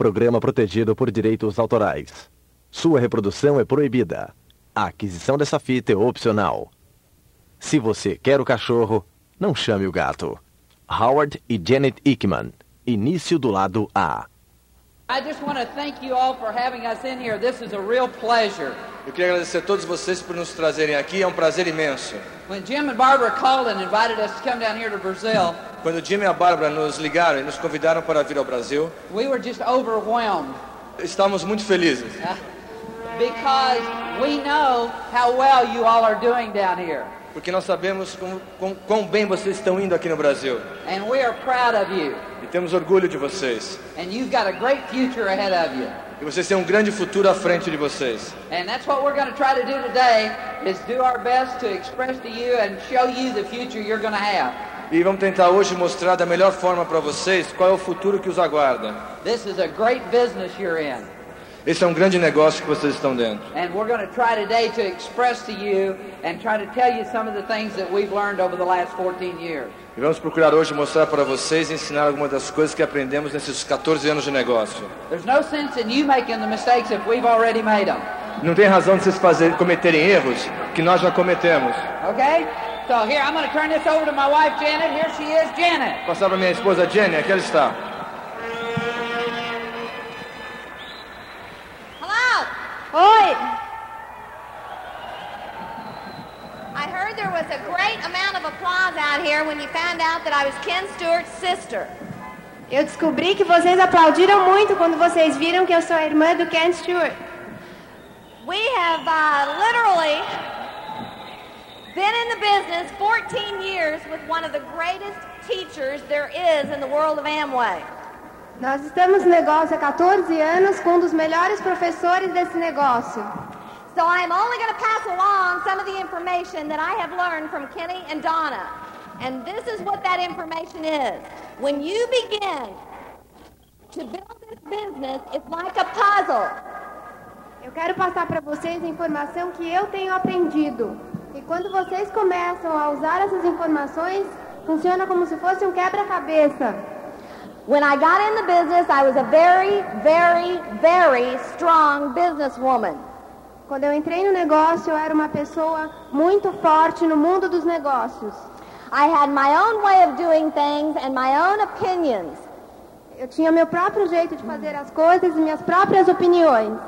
programa protegido por direitos autorais. Sua reprodução é proibida. A aquisição dessa fita é opcional. Se você quer o cachorro, não chame o gato. Howard e Janet Ickman. Início do lado A. I just want to thank you all for having us in here. This is a real pleasure. Eu queria agradecer a todos vocês por nos trazerem aqui, é um prazer imenso. When Jim and Barbara called and invited us to come down here to Brazil, Quando Jim e a Bárbara nos ligaram e nos convidaram para vir ao Brasil, we were just overwhelmed estávamos muito felizes, because we know how well you all are doing down here. porque nós sabemos quão, quão bem vocês estão indo aqui no Brasil. And we are proud of you. Temos orgulho de vocês. And you've got a great future ahead of you. E vocês têm um grande futuro à frente de vocês. And that's what we're going to try to do today is do our best to express to you and show you the future you're going to have. E vamos tentar hoje mostrar da melhor forma para vocês qual é o futuro que os aguarda. This is a great business you're in. Esse é um grande negócio que vocês estão dentro. And we're going to try today to express to you and try to tell you some of the things that we've learned over the last 14 years. E vamos procurar hoje mostrar para vocês e ensinar algumas das coisas que aprendemos nesses 14 anos de negócio. There's no sense in you making the mistakes if we've already made them. Não tem razão de vocês fazer, cometerem erros que nós já cometemos. Okay? So here, I'm going to turn this over to my wife, Janet. Here she is, Janet. Passar para minha esposa Jenny, aqui ela está. Oi! I heard there was a great amount of applause out here when you found out that I was Ken Stewart's sister. Eu descobri que vocês aplaudiram muito quando vocês viram que eu sou a irmã do Ken Stewart. We have uh, literally been in the business 14 years with one of the greatest teachers there is in the world of Amway. Nós estamos no negócio há 14 anos com um dos melhores professores desse negócio. So I'm only going to pass along some of the information that I have learned from Kenny and Donna. And this is what that information is. When you begin to build this business, it's like a puzzle. Eu quero passar para vocês a informação que eu tenho aprendido. E quando vocês começam a usar essas informações, funciona como se fosse um quebra-cabeça. When I got in the business, I was a very, very, very strong businesswoman. Quando eu entrei no negócio, eu era uma pessoa muito forte no mundo dos negócios. I had my own way of doing things and my own opinions. Eu tinha meu próprio jeito de fazer as coisas e minhas próprias opiniões.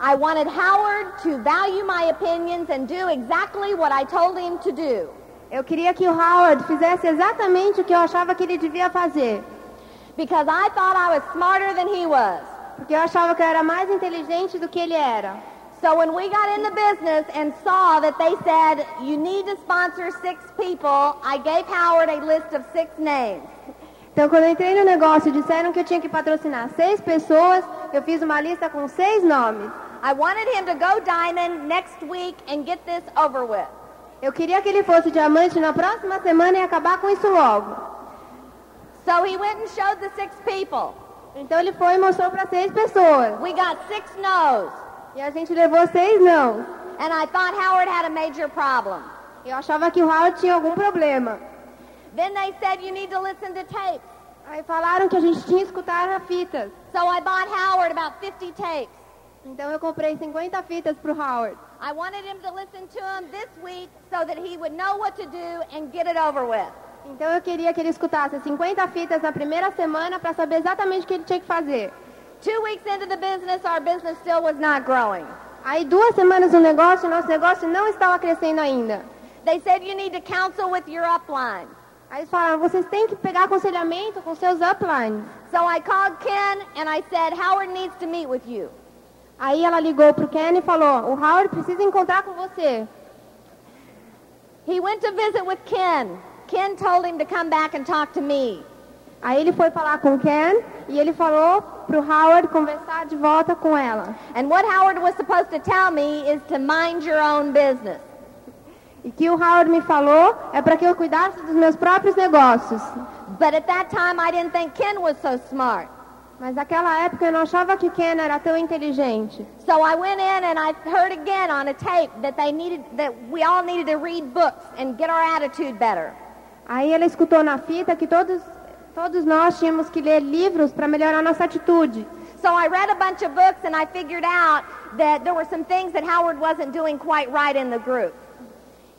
I wanted Howard to value my opinions and do exactly what I told him to do. Eu queria que o Howard fizesse exatamente o que eu achava que ele devia fazer, Because I thought I was smarter than he was. porque eu achava que eu era mais inteligente do que ele era. So when we got business and saw that they said, you need to sponsor six people, I gave Howard a list of six names. Então, quando eu entrei no negócio disseram que eu tinha que patrocinar seis pessoas, eu fiz uma lista com seis nomes. I wanted him to go diamond next week and get this over with. Eu queria que ele fosse diamante na próxima semana e acabar com isso logo. So he went and showed the six people. Então ele foi e mostrou para seis pessoas. We got six no's. E a gente levou seis não. And I thought Howard had a major problem. Eu achava que o Howard tinha algum problema. Then they said you need to listen to tapes. Aí falaram que a gente tinha que escutar as fitas. So I bought Howard about 50 tapes. Então eu comprei 50 fitas pro Howard. I wanted him to listen to them this week so that he would know what to do and get it over with. Então eu queria que ele escutasse 50 fitas na primeira semana para saber exatamente o que ele tinha que fazer. Two weeks into the business, our business still was not growing. Aí duas semanas no negócio, nosso negócio não estava crescendo ainda. They said you need to counsel with your upline. Aí eles falaram, vocês têm que pegar aconselhamento com seus uplines. So I called Ken and I said, Howard needs to meet with you. Aí ela ligou pro Ken e falou, o Howard precisa encontrar com você. He went to visit with Ken. Ken told him to come back and talk to me. Aí ele foi falar com o Ken e ele falou pro Howard conversar de volta com ela. And what Howard was supposed to tell me is to mind your own business. E que o Howard me falou é para que eu cuidasse dos meus próprios negócios. But at that time, I didn't think Ken was so smart. Mas naquela época eu não achava que o Ken era tão inteligente. So I went in and I heard again on a tape that they needed that we all needed to read books and get our attitude better. Aí ela escutou na fita que todos Todos nós tínhamos que ler livros para melhorar nossa atitude. So I read a bunch of books and I figured out that there were some things that Howard wasn't doing quite right in the group.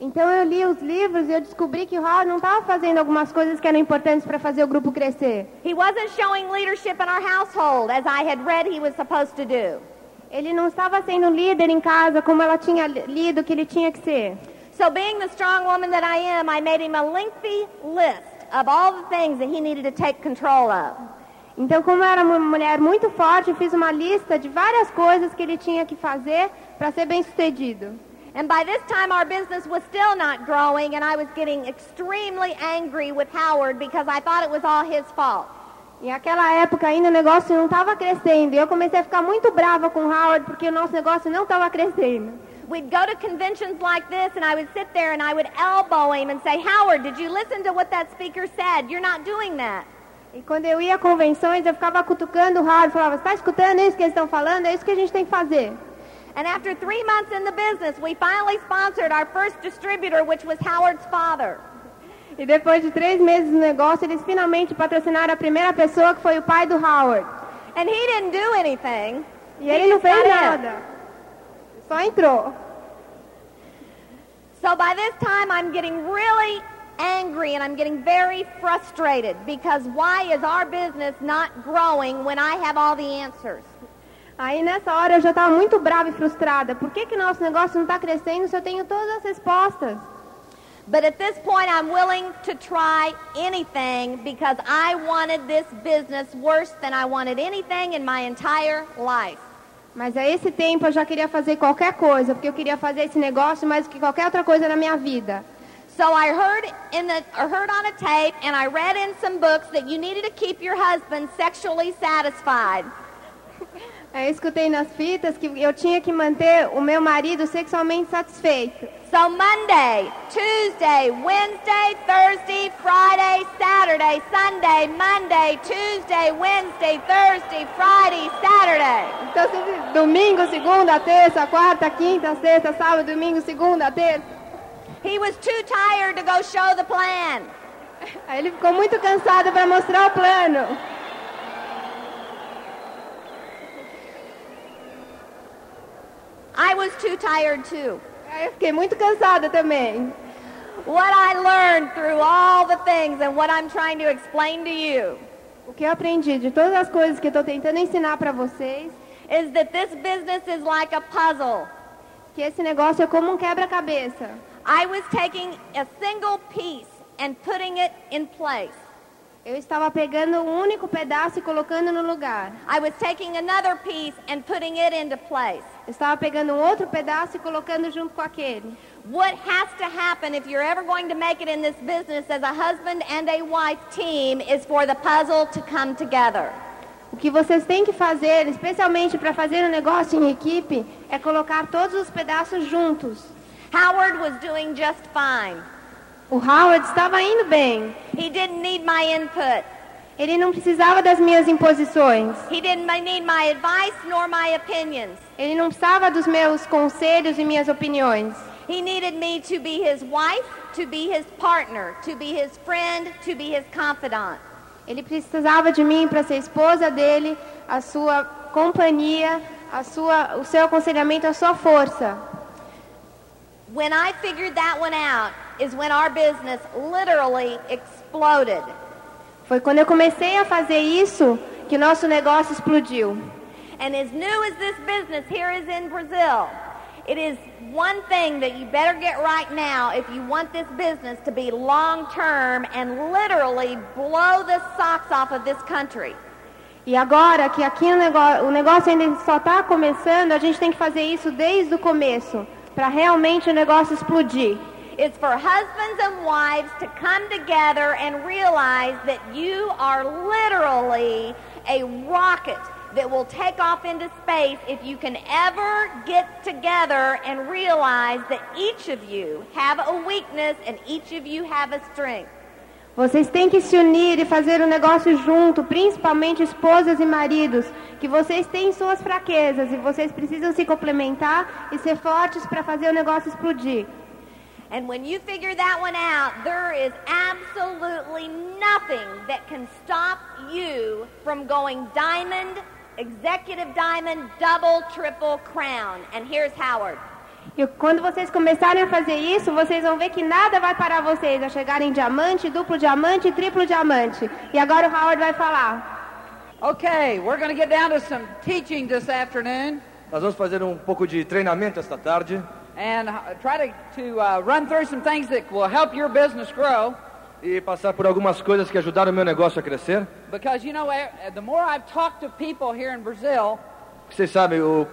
Então eu li os livros e eu descobri que Howard não estava fazendo algumas coisas que eram importantes para fazer o grupo crescer. He wasn't showing leadership in our household as I had read he was supposed to do. Ele não estava sendo líder em casa como ela tinha li- lido que ele tinha que ser. So being the strong woman that I am, I made him a lengthy list of all the things that he needed to take control of. Então, como eu era uma mulher muito forte, eu fiz uma lista de várias coisas que ele tinha que fazer para ser bem sucedido. And by this time, our business was still not growing, and I was getting extremely angry with Howard because I thought it was all his fault. E naquela época ainda o negócio não estava crescendo. E eu comecei a ficar muito brava com Howard porque o nosso negócio não estava crescendo. We'd go to conventions like this, and I would sit there and I would elbow him and say, Howard, did you listen to what that speaker said? You're not doing that. E quando eu ia a convenções, eu ficava cutucando o Howard, falava, está escutando isso que eles estão falando? É isso que a gente tem que fazer. And after three months in the business, we finally sponsored our first distributor, which was Howard's father. E depois de três meses no negócio, eles finalmente patrocinaram a primeira pessoa, que foi o pai do Howard. And he didn't do anything. E ele não fez nada. So by this time, I'm getting really angry and I'm getting very frustrated because why is our business not growing when I have all the answers? Aí nessa hora eu já estava muito brava e frustrada. Por que que nosso negócio não está crescendo se eu tenho todas as respostas? But at this point, I'm willing to try anything because I wanted this business worse than I wanted anything in my entire life. Mas a esse tempo eu já queria fazer qualquer coisa, porque eu queria fazer esse negócio mais do que qualquer outra coisa na minha vida. So I heard in the heard on a tape and I read in some books that you needed to keep your husband sexually satisfied. Aí eu escutei nas fitas que eu tinha que manter o meu marido sexualmente satisfeito. So Monday, Tuesday, Wednesday, Thursday, Friday, Saturday, Sunday, Monday, Tuesday, Wednesday, Thursday, Friday, Saturday. Então, se- domingo, segunda, terça, quarta, quinta, sexta, sábado, domingo, segunda, terça. He was too tired to go show the plan. Ele ficou muito cansado para mostrar o plano. I was too tired too. Aí eu fiquei muito cansada também. What I learned through all the things and what I'm trying to explain to you O que eu aprendi de todas as coisas que eu estou tentando ensinar para vocês, is that this business is like a puzzle. que esse negócio é como um quebra-cabeça. I was taking a single piece and putting it in place. Eu estava pegando um único pedaço e colocando no lugar. I was taking another piece and putting it into place. Eu estava pegando um outro pedaço e colocando junto com aquele. What has to happen if you're ever going to make it in this business as a husband and a wife team is for the puzzle to come together. O que vocês têm que fazer, especialmente para fazer um negócio em equipe, é colocar todos os pedaços juntos. Howard was doing just fine. O Howard estava indo bem. He didn't need my input. Ele não precisava das minhas imposições. He didn't need my advice nor my opinions. Ele não precisava dos meus conselhos e minhas opiniões. He needed me to be his wife, to be his partner, to be his friend, to be his confidant. Ele precisava de mim para ser esposa dele, a sua companhia, a sua, o seu aconselhamento, a sua força. When I figured that one out is when our business literally exploded. Foi quando eu comecei a fazer isso que nosso negócio explodiu. And as new as this business here is in Brazil, it is one thing that you better get right now if you want this business to be long term and literally blow the socks off of this country. E agora que aqui o negócio, o negócio ainda só está começando, a gente tem que fazer isso desde o começo, para realmente o negócio explodir. It's for husbands and wives to come together and realize that you are literally a rocket that will take off into space if you can ever get together and realize that each of you have a weakness and each of you have a strength. Vocês têm que se unir e fazer o negócio junto, principalmente esposas e maridos, que vocês têm suas fraquezas e vocês precisam se complementar e ser fortes para fazer o negócio explodir. And when you figure that one out, there is absolutely nothing that can stop you from going diamond, executive diamond, double, triple crown. And here's Howard. E quando vocês começarem a fazer isso, vocês vão ver que nada vai parar vocês a chegarem em diamante, duplo diamante, triplo diamante. E agora o Howard vai falar. Okay, we're going to get down to some teaching this afternoon Nós vamos fazer um pouco de treinamento esta tarde and uh, try to, to uh, run through some things that will help your business grow. e passar por algumas coisas que ajudaram o meu negócio a crescer. Because, you know, eh, the more I've talked to people here in Brazil, Vocês sabem, o,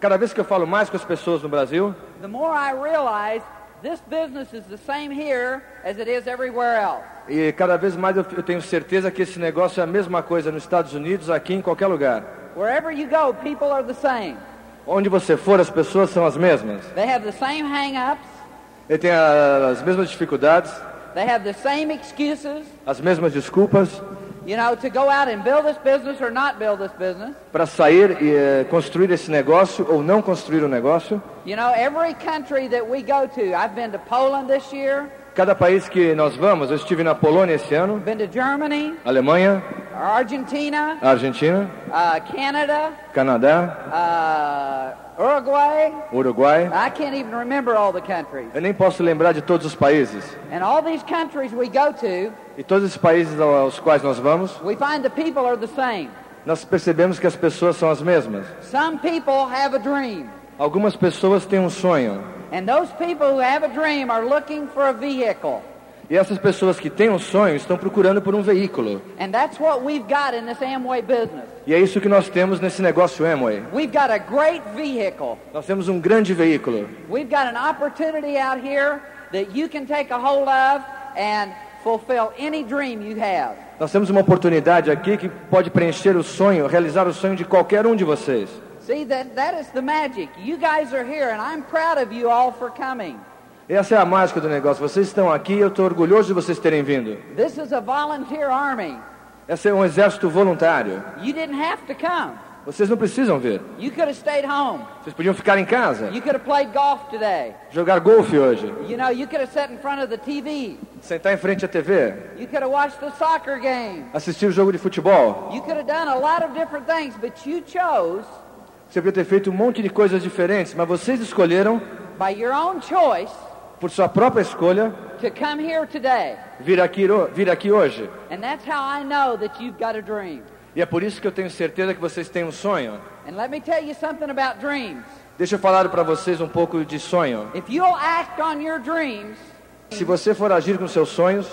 cada vez que eu falo mais com as pessoas no Brasil, the more I realize this business is the same here as it is everywhere else. e cada vez mais eu, eu tenho certeza que esse negócio é a mesma coisa nos Estados Unidos, aqui em qualquer lugar. Wherever you go, people are the same. Onde você for, as pessoas são as mesmas. They have the same hang-ups. Ele tem a- as mesmas dificuldades, They have the same excuses, as mesmas desculpas you know, to go out and build this business or not build this business. para sair e eh, construir esse negócio ou não construir o negócio. You know, every country that we go to, I've been to Poland this year, Cada país que nós vamos, eu estive na Polônia esse ano, been to Germany, Alemanha, Argentina, Argentina, uh, Canada, Canadá, uh, Uruguay. Uruguai. I can't even remember all the countries. Eu nem posso lembrar de todos os países. And all these countries we go to, E todos esses países aos quais nós vamos, we find the people are the same. nós percebemos que as pessoas são as mesmas. Some people have a dream. Algumas pessoas têm um sonho. And those people who have a dream are looking for a vehicle. E essas pessoas que têm um sonho estão procurando por um veículo. And that's what we've got in this Amway business. E é isso que nós temos nesse negócio Amway. We've got a great vehicle. Nós temos um grande veículo. We've got an opportunity out here that you can take a hold of and fulfill any dream you have. Nós temos uma oportunidade aqui que pode preencher o sonho, realizar o sonho de qualquer um de vocês. See that that is the magic. You guys are here and I'm proud of you all for coming. Essa é a mágica do negócio. Vocês estão aqui e eu estou orgulhoso de vocês terem vindo. This is a volunteer army. Esse é um exército voluntário. You didn't have to come. Vocês não precisam vir. You could have stayed home. Vocês podiam ficar em casa, You could have played golf today. jogar golfe hoje, You know, you could have sat in front of the TV. sentar em frente à TV, You could have watched the soccer game. assistir o jogo de futebol. You could have done a lot of different things, but you chose, Você podia ter feito um monte de coisas diferentes, mas vocês escolheram, by your own choice, por sua própria escolha, to come here today. vir aqui, vir aqui hoje. And that's how I know that you've got a dream. E é por isso que eu tenho certeza que vocês têm um sonho. And let me tell you something about dreams. Deixa eu falar para vocês um pouco de sonho. If you'll act on your dreams, Se você for agir com seus sonhos,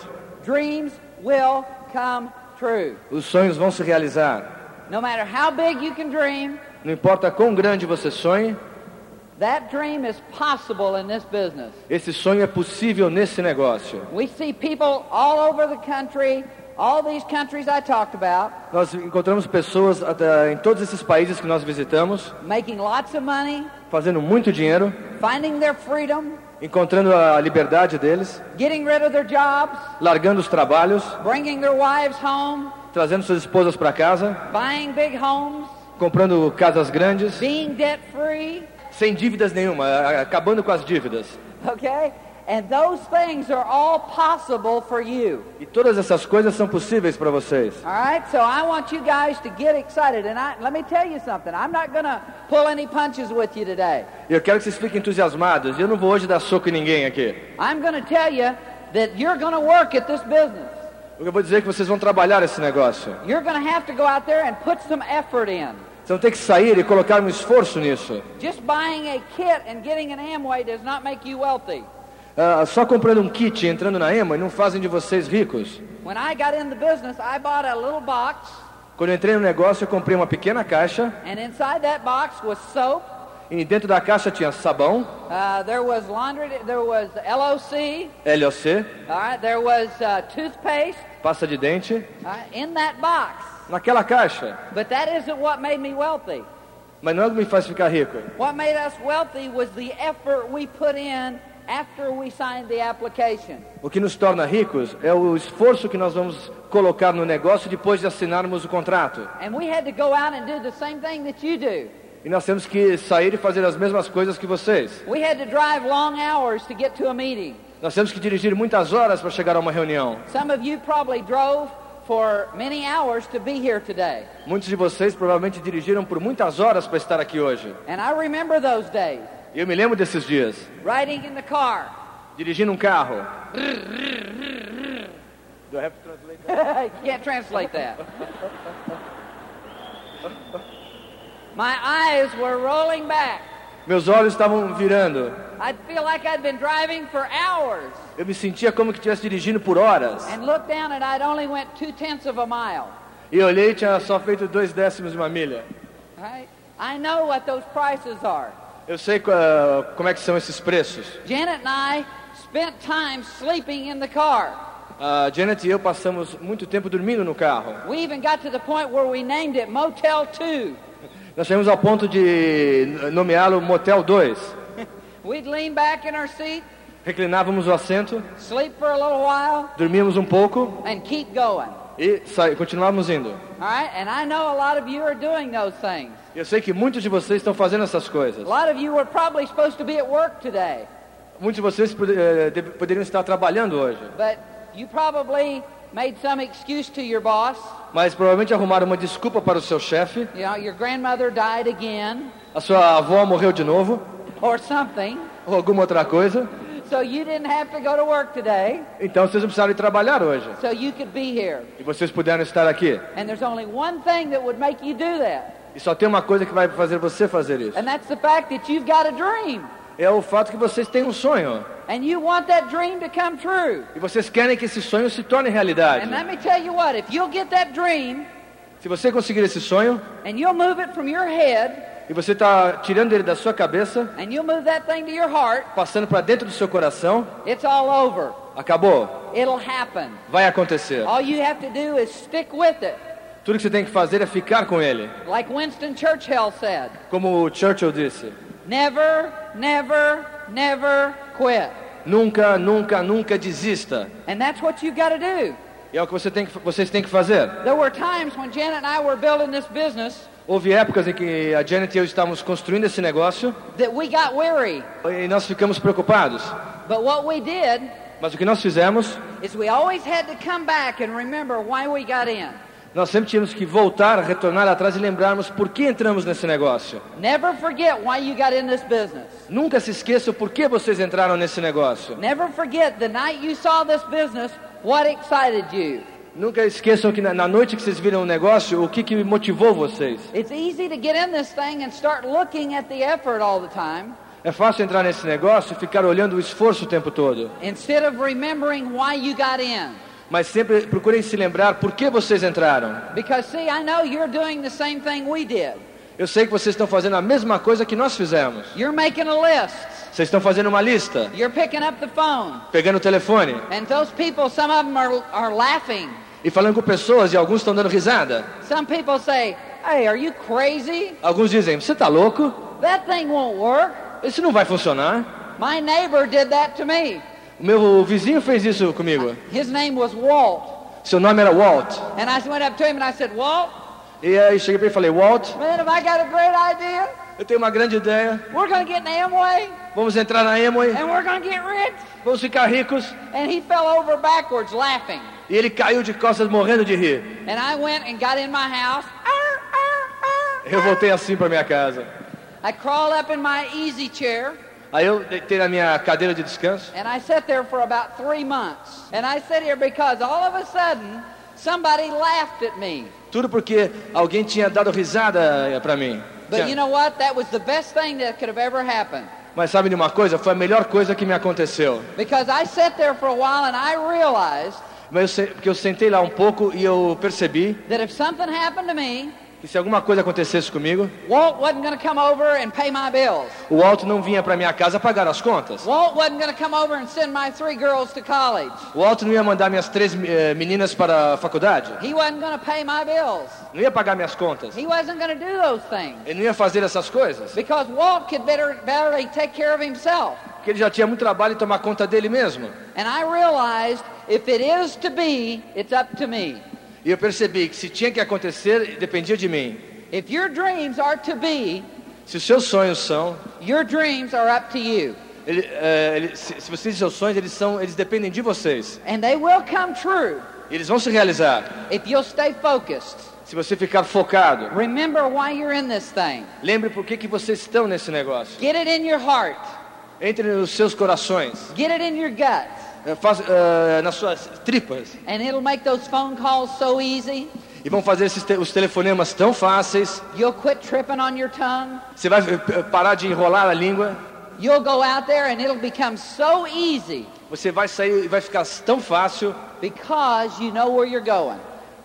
dreams will come true. os sonhos vão se realizar. No matter how big you can dream, Não importa quão grande você sonhe, that dream is possible in this business. esse sonho é possível nesse negócio. We see people all over the country, all these countries I talked about, Nós encontramos pessoas até em todos esses países que nós visitamos, making lots of money, fazendo muito dinheiro, finding their freedom, encontrando a liberdade deles, getting rid of their jobs, largando os trabalhos, bringing their wives home, trazendo suas esposas para casa, buying big homes, comprando casas grandes, being debt free, sem dívidas nenhuma, acabando com as dívidas. okay? And those things are all possible for you. E todas essas coisas são possíveis para vocês. All right, so I want you guys to get excited. And I, let me tell you something. I'm not going to pull any punches with you today. Eu quero que vocês fiquem entusiasmados. Eu não vou hoje dar soco em ninguém aqui. I'm going to tell you that you're going to work at this business. Eu vou dizer que vocês vão trabalhar esse negócio. You're going to have to go out there and put some effort in. Vão ter que sair e colocar um esforço nisso. Just buying a kit and getting an Amway does not make you wealthy. Ah, só comprando um kit e entrando na EMA não fazem de vocês ricos. When I got in the business, I bought a little box, Quando eu entrei no negócio, eu comprei uma pequena caixa. and inside that box was soap. E dentro da caixa tinha sabão, Uh, there was laundry. There was LOC. LOC, All right. There was uh, toothpaste. Pasta de dente. right, in that box. Naquela caixa. But that isn't what made me wealthy. Mas não é o que me faz ficar rico. What made us wealthy was the effort we put in after we signed the application. O que nos torna ricos é o esforço que nós vamos colocar no negócio depois de assinarmos o contrato. And we had to go out and do the same thing that you do. E nós temos que sair e fazer as mesmas coisas que vocês. We had to drive long hours to get to a meeting. Nós temos que dirigir muitas horas para chegar a uma reunião. Some of you probably drove for many hours to be here today. Muitos de vocês provavelmente dirigiram por muitas horas para estar aqui hoje. And I remember those days, eu me lembro desses dias, riding in the car. dirigindo um carro. you can't translate that. My eyes were rolling back. Meus olhos estavam virando. I'd feel like I'd been driving for hours Eu me sentia como que estivesse dirigindo por horas. and looked down and I'd only went two tenths of a mile. E olhei e tinha só feito dois décimos de uma milha. Right? I know what those prices are. Eu sei uh, como é que são esses preços. Janet and I spent time sleeping in the car. A Janet e eu passamos muito tempo dormindo no carro. We even got to the point where we named it Motel 2. Nós chegamos ao ponto de nomeá-lo Motel 2. We'd lean back in our seat, Reclinávamos o assento, sleep for a little while, dormíamos um pouco and keep going. e continuávamos indo. All right? And I know a lot of you are doing those things. Eu sei que muitos de vocês estão fazendo essas coisas. A lot of you were probably supposed to be at work today, Muitos de vocês eh, poderiam estar trabalhando hoje, but you probably made some excuse to your boss. mas provavelmente arrumaram uma desculpa para o seu chefe. You know, your grandmother died again A sua avó morreu de novo, or something, ou alguma outra coisa. so you didn't have to go to work today, Então vocês não precisaram ir trabalhar hoje. so you could be here. E vocês puderam estar aqui. And there's only one thing that would make you do that, E só tem uma coisa que vai fazer você fazer isso. and that's the fact that you've got a dream. É o fato que vocês têm um sonho. And you want that dream to come true. E vocês querem que esse sonho se torne realidade. And let me tell you what, if you'll get that dream Se você conseguir esse sonho, and you'll move it from your head e você está tirando ele da sua cabeça, and you'll move that thing to your heart, passando para dentro do seu coração, it's all over. acabou. It'll happen. Vai acontecer. All you have to do is stick with it. Tudo que você tem que fazer é ficar com ele. Like Winston Churchill said, Como o Churchill disse. Never, never, never quit. Nunca, nunca, nunca desista. And that's what you've got to do. E é o que você tem que, vocês têm que fazer. There were times when Janet and I were building this business Houve épocas em que a Janet e eu estávamos construindo esse negócio that we got weary. e nós ficamos preocupados. But what we did Mas o que nós fizemos, is we always had to come back and remember why we got in. Nós sempre tínhamos que voltar, retornar atrás e lembrarmos por que entramos nesse negócio. Never forget why you got in this business. Nunca se esqueçam por que vocês entraram nesse negócio. Never forget the night you saw this business, what excited you. Nunca esqueçam que na, na noite que vocês viram o negócio, o que, que motivou vocês. It's easy to get in this thing and start looking at the effort all the time É fácil entrar nesse negócio e ficar olhando o esforço o tempo todo. instead of remembering why you got in. Mas sempre procurem se lembrar por que vocês entraram. Because, see, I know you're doing the same thing we did. Eu sei que vocês estão fazendo a mesma coisa que nós fizemos. You're making a list, Vocês estão fazendo uma lista, you're picking up the phone, pegando o telefone and those people, some of them are, are laughing. e falando com pessoas e alguns estão dando risada. Some people say, Hey, are you crazy? Alguns dizem: Você está louco? That thing won't work. Isso não vai funcionar. My neighbor did that to me. O meu vizinho fez isso comigo. His name was Walt. Seu nome era Walt. And I went up to him and I said, Walt, E aí cheguei para ele e falei: Walt, man, have I got a great idea? eu tenho uma grande ideia. We're to get in Amway Vamos entrar na Emoi, and we're to get rich. vamos ficar ricos. And he fell over backwards laughing. E ele caiu de costas morrendo de rir. And I went and got in my house. Eu voltei assim para minha casa. I crawled up in my easy chair Aí eu deitei na minha cadeira de descanso. and I sat there for about three months. And I sat here because all of a sudden somebody laughed at me. Tudo porque alguém tinha dado risada para mim. But you know what? That was the best thing that could have ever happened. Mas sabe de uma coisa? Foi a melhor coisa que me aconteceu. Because I sat there for a while and I realized Mas eu, porque eu sentei lá um pouco e eu percebi that if something happened to me, que se alguma coisa acontecesse comigo, Walt wasn't going to come over and pay my bills. o Walt não vinha para minha casa pagar as contas. Walt wasn't going to come over and send my three girls to college. O Walt não ia mandar minhas três eh, meninas para a faculdade. He wasn't going to pay my bills. Não ia pagar minhas contas. He wasn't going to do those things. Ele não ia fazer essas coisas. Because Walt could better, barely take care of himself. Porque ele já tinha muito trabalho em tomar conta dele mesmo. And I realized if it is to be, it's up to me. E eu percebi que se tinha que acontecer, dependia de mim. If your dreams are to be, Se os seus sonhos são, Your dreams are up to you. ele, é, ele- se, se vocês seus sonhos, eles são, eles dependem de vocês. And they will come true E eles vão se realizar. if you'll stay focused. Se você ficar focado, Remember why you're in this thing. lembre por que, que vocês estão nesse negócio. Get it in your heart. Entre nos seus corações, Get it in your gut. É, faz, é, nas suas tripas. And it'll make those phone calls so easy. E vão fazer esses te- os telefonemas tão fáceis. You'll quit tripping on your tongue. Você vai eh, parar de enrolar a língua. You'll go out there and it'll become so easy Você vai sair e vai ficar tão fácil because you know where you're going.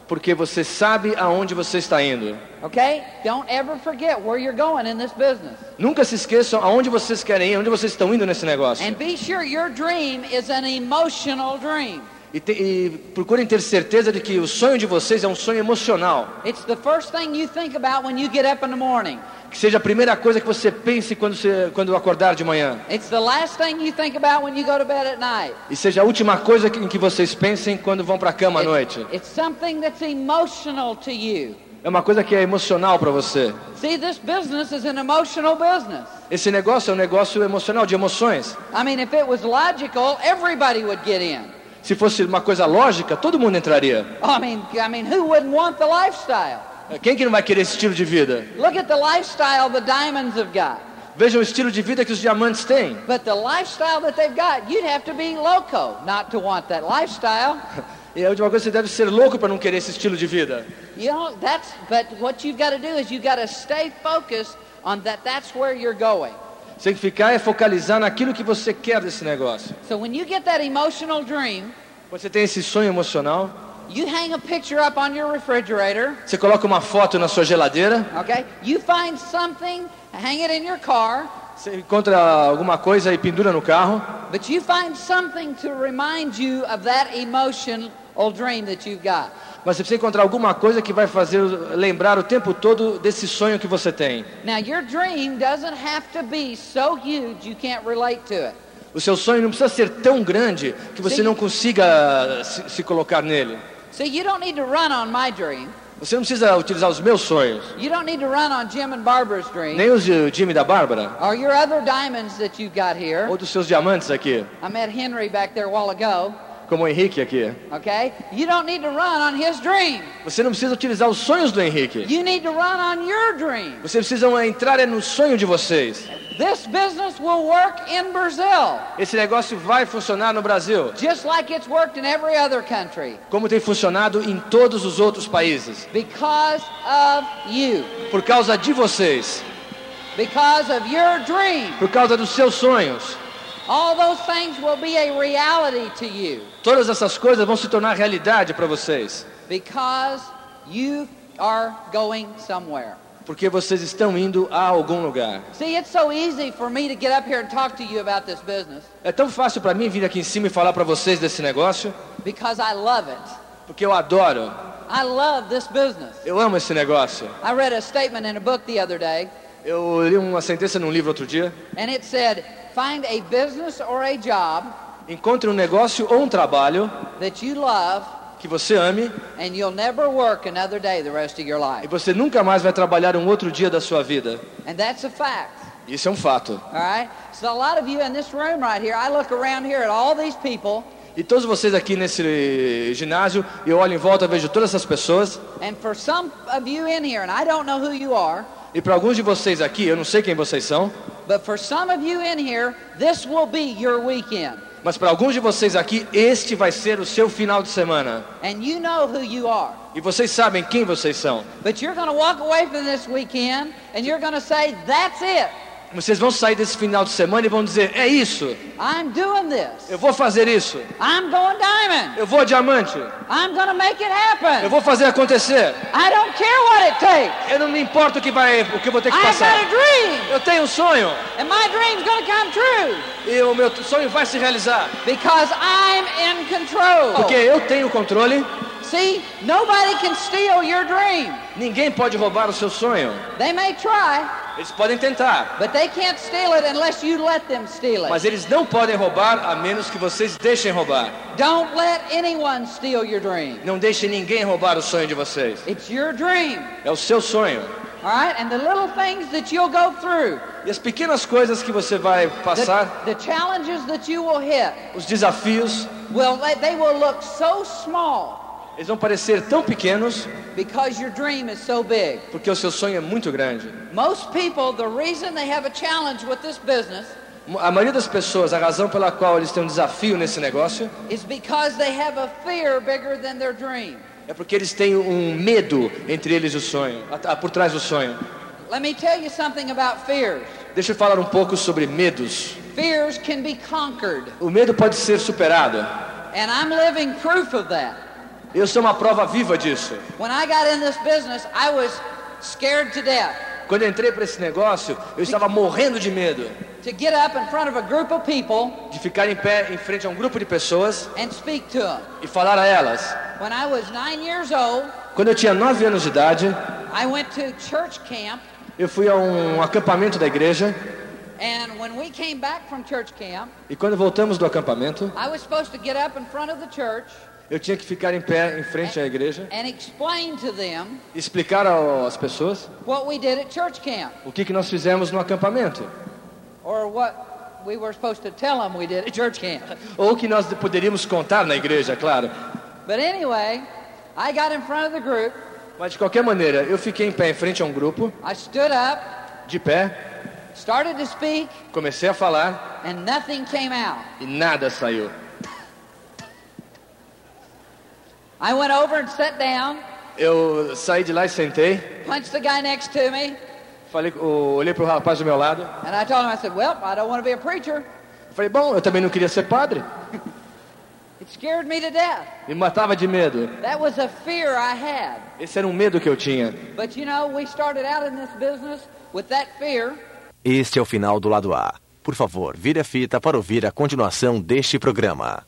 Porque você sabe aonde você está indo. Okay? Don't ever forget where you're going in this business. Nunca se esqueçam aonde vocês querem ir, aonde vocês estão indo nesse negócio. And be sure your dream is an emotional dream. E, te- e procurem ter certeza de que o sonho de vocês é um sonho emocional. It's the first thing you think about when you get up in the morning. Que seja a primeira coisa que você pense quando, você, quando acordar de manhã. It's the last thing you think about when you go to bed at night. E seja a última coisa que- em que vocês pensem quando vão para a cama à noite. It's, it's something that's emotional to you. É uma coisa que é emocional para você. See, this business is an emotional business. Esse negócio é um negócio emocional, de emoções. I mean, if it was logical, everybody would get in. Se fosse uma coisa lógica, todo mundo entraria. I mean, I mean, who wouldn't want the lifestyle? Quem que não vai querer esse estilo de vida? Look at the lifestyle the diamonds have got. Veja o estilo de vida que os diamantes têm. But the lifestyle that they've got, you'd have to be loco not to want that lifestyle. E a última coisa, você deve ser louco para não querer esse estilo de vida. You know, that's, but what you've got to do is you've got to stay focused on that that's where you're going. Você tem que ficar é focalizar naquilo que você quer desse negócio. So when you get that emotional dream, Você tem esse sonho emocional, you hang a picture up on your refrigerator, você coloca uma foto na sua geladeira, okay? You find something, hang it in your car, você encontra alguma coisa e pendura no carro, but you find something to remind you of that emotional dream that you've got. Mas você precisa encontrar alguma coisa que vai fazer lembrar o tempo todo desse sonho que você tem. Now, your dream doesn't have to be so huge you can't relate to it. O seu sonho não precisa ser tão grande que você não consiga se, se colocar nele. See, you don't need to run on my dream. Você não precisa utilizar os meus sonhos, nem os de Jimmy e da Bárbara, ou dos seus diamantes aqui, I met Henry back there a while ago. Como o Henrique aqui. Okay? You don't need to run on his dream. Você não precisa utilizar os sonhos do Henrique. You need to run on your dream. Vocês precisam entrar é no sonho de vocês. This business will work in Brazil Esse negócio vai funcionar no Brasil, just like it's worked in every other country como tem funcionado em todos os outros países. because of you, Por causa de vocês, because of your dream. por causa dos seus sonhos. All those things will be a reality to you Todas essas coisas vão se tornar realidade para vocês, because you are going somewhere. porque vocês estão indo a algum lugar. See, it's so easy for me to get up here and talk to you about this business É tão fácil para mim vir aqui em cima e falar para vocês desse negócio, because I love it. porque eu adoro, I love this business. eu amo esse negócio. I read a statement in a book the other day, Eu li uma sentença num livro outro dia. and it said, Find a business or a job Encontre um negócio ou um trabalho that you love, que você ame and you'll never work another day the rest of your e você nunca mais vai trabalhar um outro dia da sua vida. And that's a fact. Isso é um fato. All right? So, a lot of you in this room right here, I look around here at all these people, E todos vocês aqui nesse ginásio, eu olho em volta, vejo todas essas pessoas. and for some of you in here, and I don't know who you are, E para alguns de vocês aqui, eu não sei quem vocês são, but for some of you in here, this will be your weekend. Mas para alguns de vocês aqui, este vai ser o seu final de semana. You know. E vocês sabem quem vocês são. But you're going to walk away from this weekend and you're going to say, That's it. Vocês vão sair desse final de semana e vão dizer: é isso, I'm doing this. eu vou fazer isso, I'm going diamond. eu vou diamante, I'm going to make it eu happen. vou fazer acontecer. I don't care what it takes. Eu não me importo o que, vai, o que eu vou ter que I've got passar. a dream. Eu tenho um sonho e o meu sonho vai se realizar. because I'm in control. Porque eu tenho controle, See, nobody can steal your dream. ninguém pode roubar o seu sonho. They may try, Eles podem tentar, but they can't steal it unless you let them steal mas it. eles não podem roubar a menos que vocês deixem roubar. Don't let anyone steal your dream. Não deixem ninguém roubar o sonho de vocês. It's your dream. É o seu sonho. All right? And the little things that you'll go through, E as pequenas coisas que você vai the, passar, the challenges that you will hit, os desafios, they, they will look so small eles vão parecer tão pequenos because your dream is so big. porque o seu sonho é muito grande. Most people, the reason they have a challenge with this business A maioria das pessoas, a razão pela qual eles têm um desafio nesse negócio is because they have a fear bigger than their dream. é porque eles têm um medo entre eles e o sonho, por trás do sonho. Deixa eu falar um pouco sobre medos. O medo pode ser superado. and I'm living proof of that. Eu sou uma prova viva disso. Business, Quando eu entrei para esse negócio, eu estava morrendo de medo people de ficar em pé em frente a um grupo de pessoas and speak to them. e falar a elas. When I was nine years old, Quando eu tinha nove anos de idade, I went to church camp, eu fui a um acampamento da igreja and when we came back from church camp, e quando voltamos do acampamento, I was supposed to get up in front of the church eu tinha que ficar em pé em frente à igreja and explain to them explicar às pessoas what we did at church camp, o que, que nós fizemos no acampamento or what we were supposed to tell them we did at church camp. ou o que nós poderíamos contar na igreja, claro. But anyway, I got in front of the group, Mas de qualquer maneira, eu fiquei em pé em frente a um grupo, I stood up, de pé, started to speak, comecei a falar and nothing came out. e nada saiu. I went over and sat down, Eu saí de lá e sentei, punched the guy next to me, falei, olhei para o rapaz do meu lado, and I told him, I said, Well, I don't want to be a preacher. falei, bom, eu também não queria ser padre, It scared me to death. me matava de medo. That was a fear I had. Esse era um medo que eu tinha. But you know, we started out in this business with that fear. Este é o final do lado A. Por favor, vire a fita para ouvir a continuação deste programa.